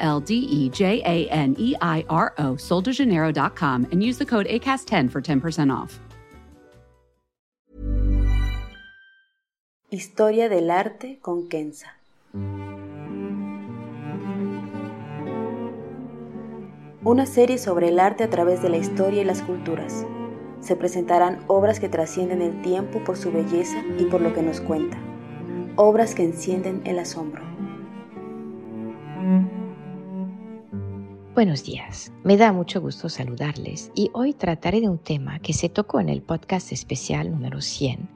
L D E J A N E I R O, soldejaneiro.com, and use the code ACAST10 for 10% off. Historia del arte con Kenza. Una serie sobre el arte a través de la historia y las culturas. Se presentarán obras que trascienden el tiempo por su belleza y por lo que nos cuenta. Obras que encienden el asombro. Buenos días, me da mucho gusto saludarles y hoy trataré de un tema que se tocó en el podcast especial número 100,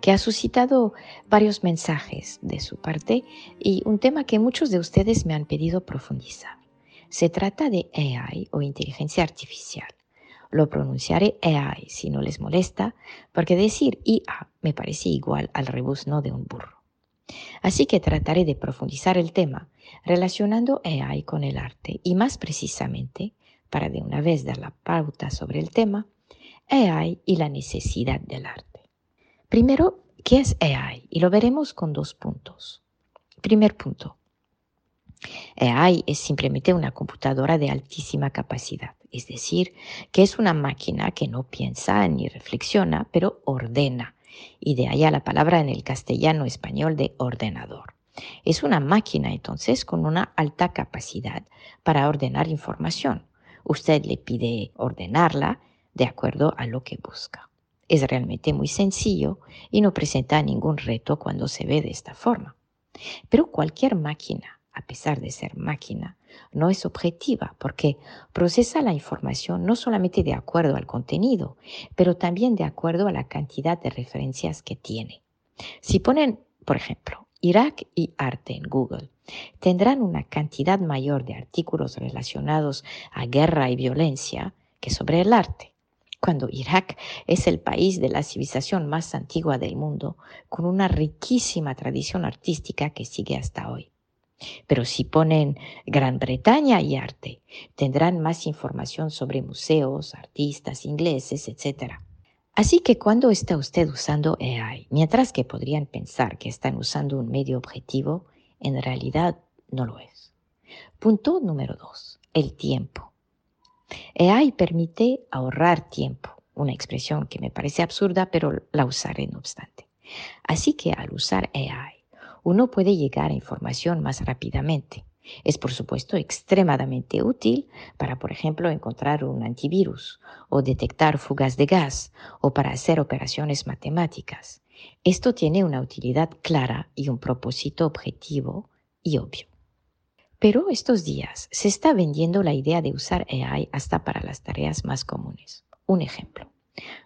que ha suscitado varios mensajes de su parte y un tema que muchos de ustedes me han pedido profundizar. Se trata de AI o inteligencia artificial. Lo pronunciaré AI si no les molesta, porque decir IA me parece igual al rebuzno de un burro. Así que trataré de profundizar el tema relacionando AI con el arte y más precisamente, para de una vez dar la pauta sobre el tema, AI y la necesidad del arte. Primero, ¿qué es AI? Y lo veremos con dos puntos. Primer punto. AI es simplemente una computadora de altísima capacidad, es decir, que es una máquina que no piensa ni reflexiona, pero ordena y de allá la palabra en el castellano español de ordenador. Es una máquina entonces con una alta capacidad para ordenar información. Usted le pide ordenarla de acuerdo a lo que busca. Es realmente muy sencillo y no presenta ningún reto cuando se ve de esta forma. Pero cualquier máquina, a pesar de ser máquina, no es objetiva porque procesa la información no solamente de acuerdo al contenido, pero también de acuerdo a la cantidad de referencias que tiene. Si ponen, por ejemplo, Irak y arte en Google, tendrán una cantidad mayor de artículos relacionados a guerra y violencia que sobre el arte. Cuando Irak es el país de la civilización más antigua del mundo, con una riquísima tradición artística que sigue hasta hoy. Pero si ponen Gran Bretaña y arte, tendrán más información sobre museos, artistas ingleses, etc. Así que cuando está usted usando AI, mientras que podrían pensar que están usando un medio objetivo, en realidad no lo es. Punto número dos, el tiempo. AI permite ahorrar tiempo, una expresión que me parece absurda, pero la usaré no obstante. Así que al usar AI, uno puede llegar a información más rápidamente. Es por supuesto extremadamente útil para, por ejemplo, encontrar un antivirus o detectar fugas de gas o para hacer operaciones matemáticas. Esto tiene una utilidad clara y un propósito objetivo y obvio. Pero estos días se está vendiendo la idea de usar AI hasta para las tareas más comunes. Un ejemplo.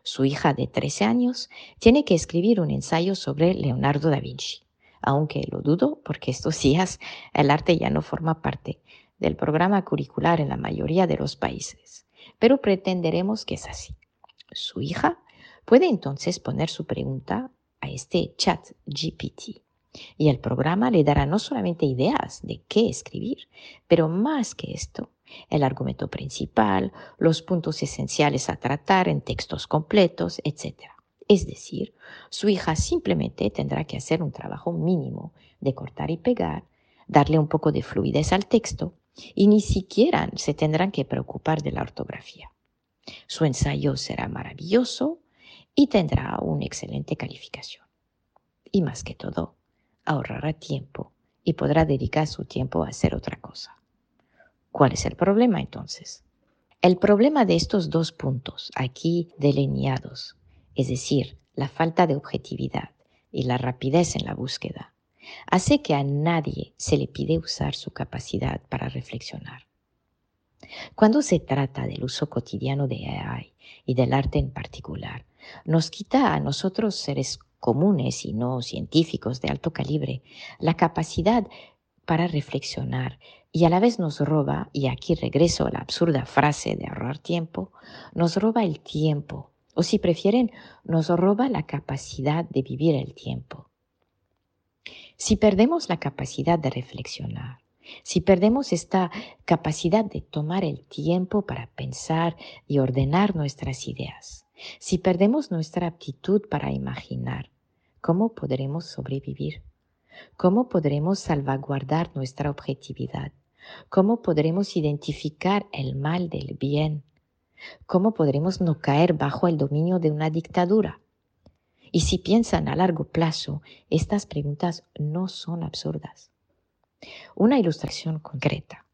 Su hija de 13 años tiene que escribir un ensayo sobre Leonardo da Vinci aunque lo dudo porque estos días el arte ya no forma parte del programa curricular en la mayoría de los países, pero pretenderemos que es así. Su hija puede entonces poner su pregunta a este chat GPT y el programa le dará no solamente ideas de qué escribir, pero más que esto, el argumento principal, los puntos esenciales a tratar en textos completos, etc. Es decir, su hija simplemente tendrá que hacer un trabajo mínimo de cortar y pegar, darle un poco de fluidez al texto y ni siquiera se tendrán que preocupar de la ortografía. Su ensayo será maravilloso y tendrá una excelente calificación. Y más que todo, ahorrará tiempo y podrá dedicar su tiempo a hacer otra cosa. ¿Cuál es el problema entonces? El problema de estos dos puntos aquí delineados es decir, la falta de objetividad y la rapidez en la búsqueda, hace que a nadie se le pide usar su capacidad para reflexionar. Cuando se trata del uso cotidiano de AI y del arte en particular, nos quita a nosotros seres comunes y no científicos de alto calibre la capacidad para reflexionar y a la vez nos roba, y aquí regreso a la absurda frase de ahorrar tiempo, nos roba el tiempo, o si prefieren, nos roba la capacidad de vivir el tiempo. Si perdemos la capacidad de reflexionar, si perdemos esta capacidad de tomar el tiempo para pensar y ordenar nuestras ideas, si perdemos nuestra aptitud para imaginar, ¿cómo podremos sobrevivir? ¿Cómo podremos salvaguardar nuestra objetividad? ¿Cómo podremos identificar el mal del bien? ¿Cómo podremos no caer bajo el dominio de una dictadura? Y si piensan a largo plazo, estas preguntas no son absurdas. Una ilustración concreta.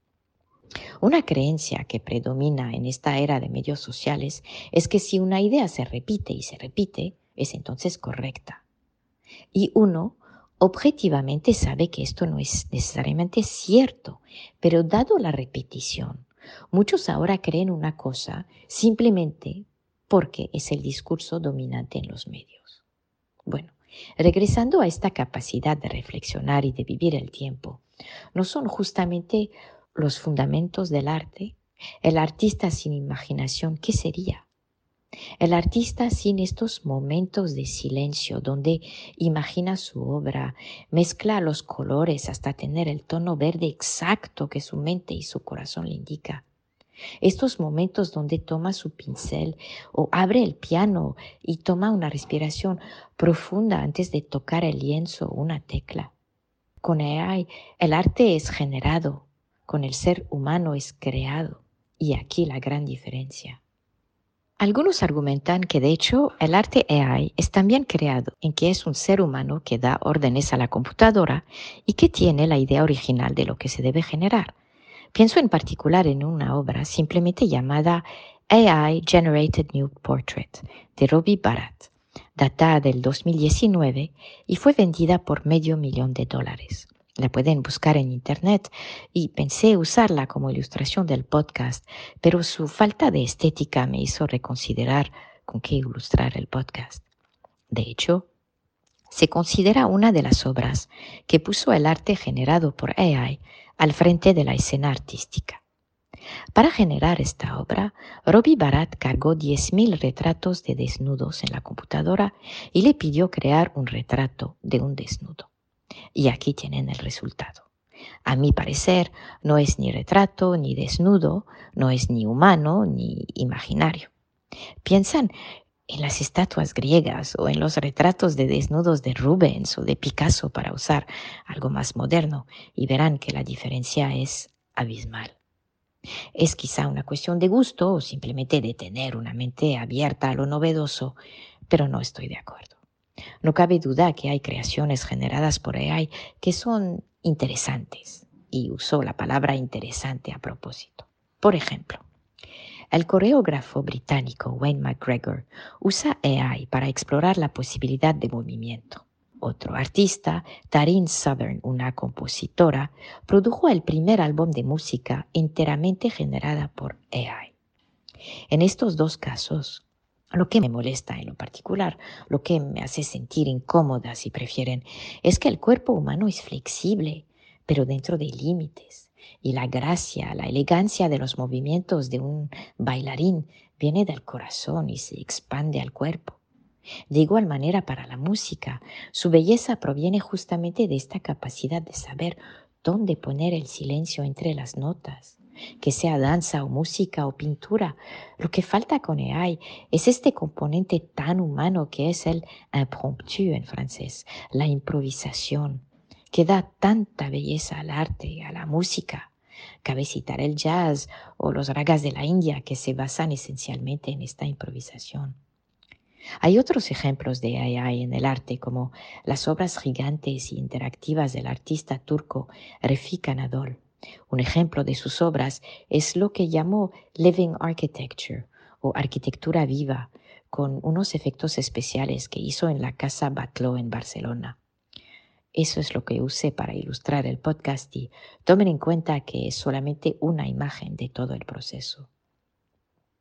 Una creencia que predomina en esta era de medios sociales es que si una idea se repite y se repite, es entonces correcta. Y uno objetivamente sabe que esto no es necesariamente cierto, pero dado la repetición, muchos ahora creen una cosa simplemente porque es el discurso dominante en los medios. Bueno, regresando a esta capacidad de reflexionar y de vivir el tiempo, ¿no son justamente los fundamentos del arte? El artista sin imaginación, ¿qué sería? El artista sin estos momentos de silencio donde imagina su obra, mezcla los colores hasta tener el tono verde exacto que su mente y su corazón le indica. Estos momentos donde toma su pincel o abre el piano y toma una respiración profunda antes de tocar el lienzo o una tecla. Con AI el arte es generado, con el ser humano es creado. Y aquí la gran diferencia. Algunos argumentan que de hecho el arte AI es también creado, en que es un ser humano que da órdenes a la computadora y que tiene la idea original de lo que se debe generar. Pienso en particular en una obra simplemente llamada AI Generated New Portrait de Robbie Barat, datada del 2019 y fue vendida por medio millón de dólares. La pueden buscar en internet y pensé usarla como ilustración del podcast, pero su falta de estética me hizo reconsiderar con qué ilustrar el podcast. De hecho, se considera una de las obras que puso el arte generado por AI al frente de la escena artística. Para generar esta obra, Robbie Barat cargó 10.000 retratos de desnudos en la computadora y le pidió crear un retrato de un desnudo. Y aquí tienen el resultado. A mi parecer, no es ni retrato ni desnudo, no es ni humano ni imaginario. Piensan en las estatuas griegas o en los retratos de desnudos de Rubens o de Picasso para usar algo más moderno y verán que la diferencia es abismal. Es quizá una cuestión de gusto o simplemente de tener una mente abierta a lo novedoso, pero no estoy de acuerdo. No cabe duda que hay creaciones generadas por AI que son interesantes, y uso la palabra interesante a propósito. Por ejemplo, el coreógrafo británico Wayne McGregor usa AI para explorar la posibilidad de movimiento. Otro artista, Taryn Southern, una compositora, produjo el primer álbum de música enteramente generada por AI. En estos dos casos, lo que me molesta en lo particular, lo que me hace sentir incómoda, si prefieren, es que el cuerpo humano es flexible, pero dentro de límites. Y la gracia, la elegancia de los movimientos de un bailarín viene del corazón y se expande al cuerpo. De igual manera para la música, su belleza proviene justamente de esta capacidad de saber dónde poner el silencio entre las notas. Que sea danza o música o pintura, lo que falta con AI es este componente tan humano que es el impromptu en francés, la improvisación, que da tanta belleza al arte, a la música. Cabe citar el jazz o los ragas de la India que se basan esencialmente en esta improvisación. Hay otros ejemplos de AI en el arte, como las obras gigantes y interactivas del artista turco Refik Anadol. Un ejemplo de sus obras es lo que llamó Living Architecture o arquitectura viva, con unos efectos especiales que hizo en la Casa Batló en Barcelona. Eso es lo que usé para ilustrar el podcast y tomen en cuenta que es solamente una imagen de todo el proceso.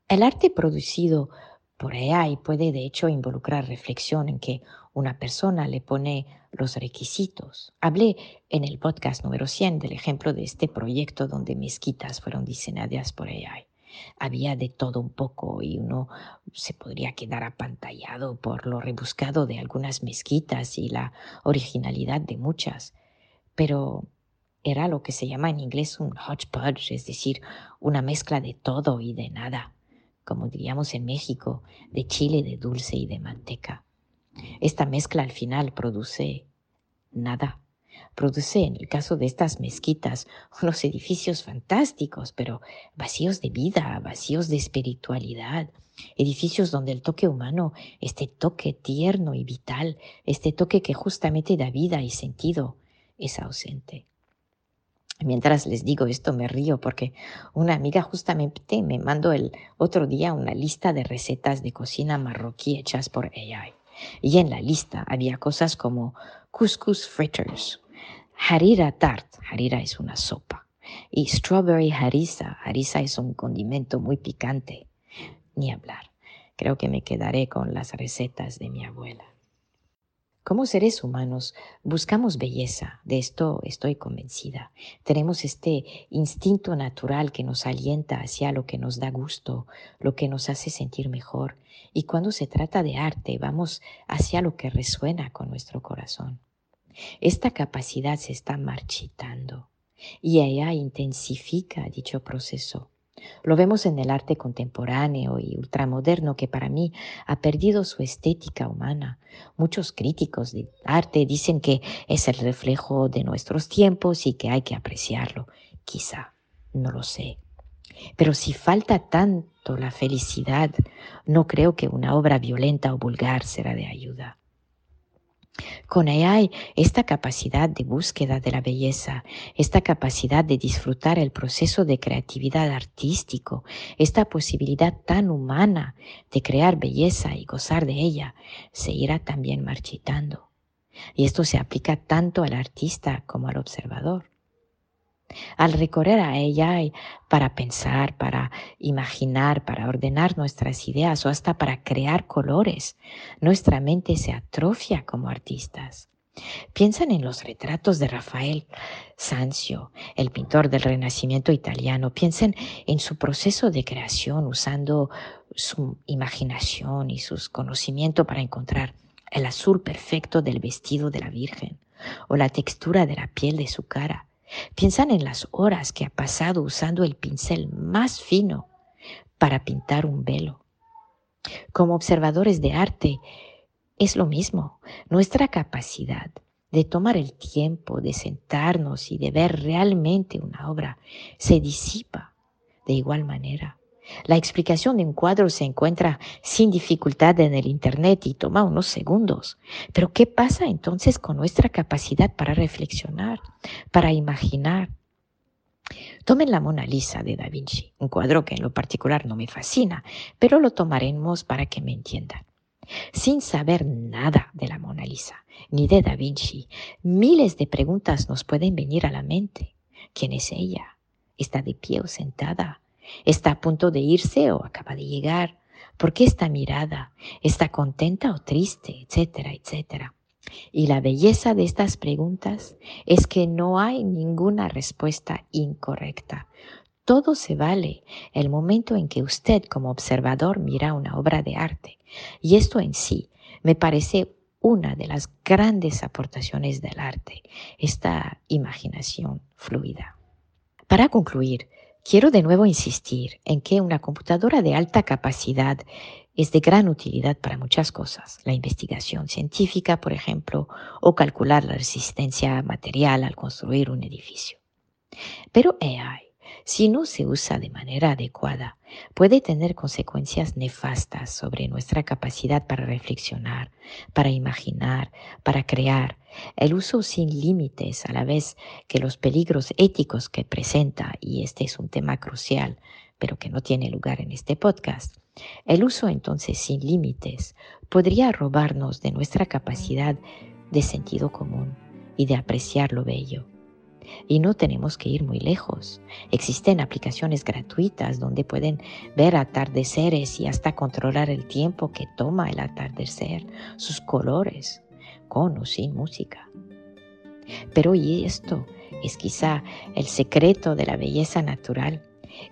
El arte producido por AI puede de hecho involucrar reflexión en que una persona le pone los requisitos. Hablé en el podcast número 100 del ejemplo de este proyecto donde mezquitas fueron diseñadas por AI. Había de todo un poco y uno se podría quedar apantallado por lo rebuscado de algunas mezquitas y la originalidad de muchas. Pero era lo que se llama en inglés un hodgepodge, es decir, una mezcla de todo y de nada como diríamos en México, de chile, de dulce y de manteca. Esta mezcla al final produce nada. Produce, en el caso de estas mezquitas, unos edificios fantásticos, pero vacíos de vida, vacíos de espiritualidad, edificios donde el toque humano, este toque tierno y vital, este toque que justamente da vida y sentido, es ausente. Mientras les digo esto me río porque una amiga justamente me mandó el otro día una lista de recetas de cocina marroquí hechas por AI. Y en la lista había cosas como couscous fritters, harira tart, harira es una sopa, y strawberry harissa, harissa es un condimento muy picante. Ni hablar. Creo que me quedaré con las recetas de mi abuela. Como seres humanos buscamos belleza, de esto estoy convencida. Tenemos este instinto natural que nos alienta hacia lo que nos da gusto, lo que nos hace sentir mejor. Y cuando se trata de arte, vamos hacia lo que resuena con nuestro corazón. Esta capacidad se está marchitando y ella intensifica dicho proceso. Lo vemos en el arte contemporáneo y ultramoderno que para mí ha perdido su estética humana. Muchos críticos de arte dicen que es el reflejo de nuestros tiempos y que hay que apreciarlo. Quizá, no lo sé. Pero si falta tanto la felicidad, no creo que una obra violenta o vulgar será de ayuda. Con AI, esta capacidad de búsqueda de la belleza, esta capacidad de disfrutar el proceso de creatividad artístico, esta posibilidad tan humana de crear belleza y gozar de ella, se irá también marchitando. Y esto se aplica tanto al artista como al observador. Al recorrer a ella para pensar, para imaginar, para ordenar nuestras ideas o hasta para crear colores, nuestra mente se atrofia como artistas. Piensan en los retratos de Rafael Sanzio, el pintor del Renacimiento italiano. Piensen en su proceso de creación usando su imaginación y sus conocimientos para encontrar el azul perfecto del vestido de la Virgen o la textura de la piel de su cara Piensan en las horas que ha pasado usando el pincel más fino para pintar un velo. Como observadores de arte, es lo mismo. Nuestra capacidad de tomar el tiempo de sentarnos y de ver realmente una obra se disipa de igual manera. La explicación de un cuadro se encuentra sin dificultad en el Internet y toma unos segundos. Pero ¿qué pasa entonces con nuestra capacidad para reflexionar, para imaginar? Tomen la Mona Lisa de Da Vinci, un cuadro que en lo particular no me fascina, pero lo tomaremos para que me entiendan. Sin saber nada de la Mona Lisa, ni de Da Vinci, miles de preguntas nos pueden venir a la mente. ¿Quién es ella? ¿Está de pie o sentada? ¿Está a punto de irse o acaba de llegar? ¿Por qué está mirada? ¿Está contenta o triste? Etcétera, etcétera. Y la belleza de estas preguntas es que no hay ninguna respuesta incorrecta. Todo se vale el momento en que usted como observador mira una obra de arte. Y esto en sí me parece una de las grandes aportaciones del arte, esta imaginación fluida. Para concluir, Quiero de nuevo insistir en que una computadora de alta capacidad es de gran utilidad para muchas cosas. La investigación científica, por ejemplo, o calcular la resistencia material al construir un edificio. Pero AI si no se usa de manera adecuada, puede tener consecuencias nefastas sobre nuestra capacidad para reflexionar, para imaginar, para crear. El uso sin límites a la vez que los peligros éticos que presenta, y este es un tema crucial, pero que no tiene lugar en este podcast, El uso entonces sin límites podría robarnos de nuestra capacidad de sentido común y de apreciar lo bello. Y no tenemos que ir muy lejos. Existen aplicaciones gratuitas donde pueden ver atardeceres y hasta controlar el tiempo que toma el atardecer, sus colores, o sin música. Pero y esto es quizá el secreto de la belleza natural.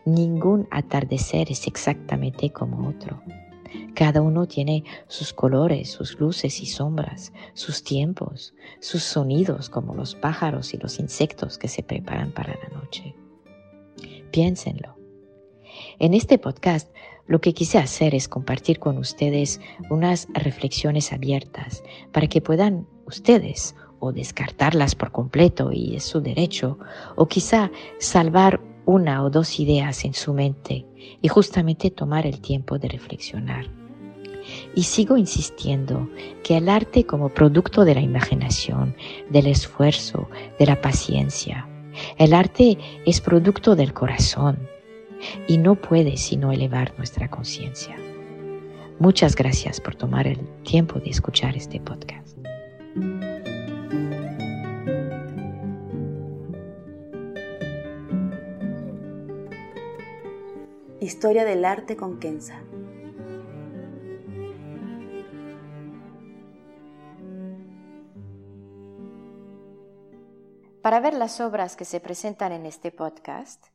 Ningún atardecer es exactamente como otro. Cada uno tiene sus colores, sus luces y sombras, sus tiempos, sus sonidos como los pájaros y los insectos que se preparan para la noche. Piénsenlo. En este podcast lo que quise hacer es compartir con ustedes unas reflexiones abiertas para que puedan ustedes o descartarlas por completo y es su derecho, o quizá salvar una o dos ideas en su mente y justamente tomar el tiempo de reflexionar. Y sigo insistiendo que el arte como producto de la imaginación, del esfuerzo, de la paciencia, el arte es producto del corazón y no puede sino elevar nuestra conciencia. Muchas gracias por tomar el tiempo de escuchar este podcast. Historia del arte con Kenza. Para ver las obras que se presentan en este podcast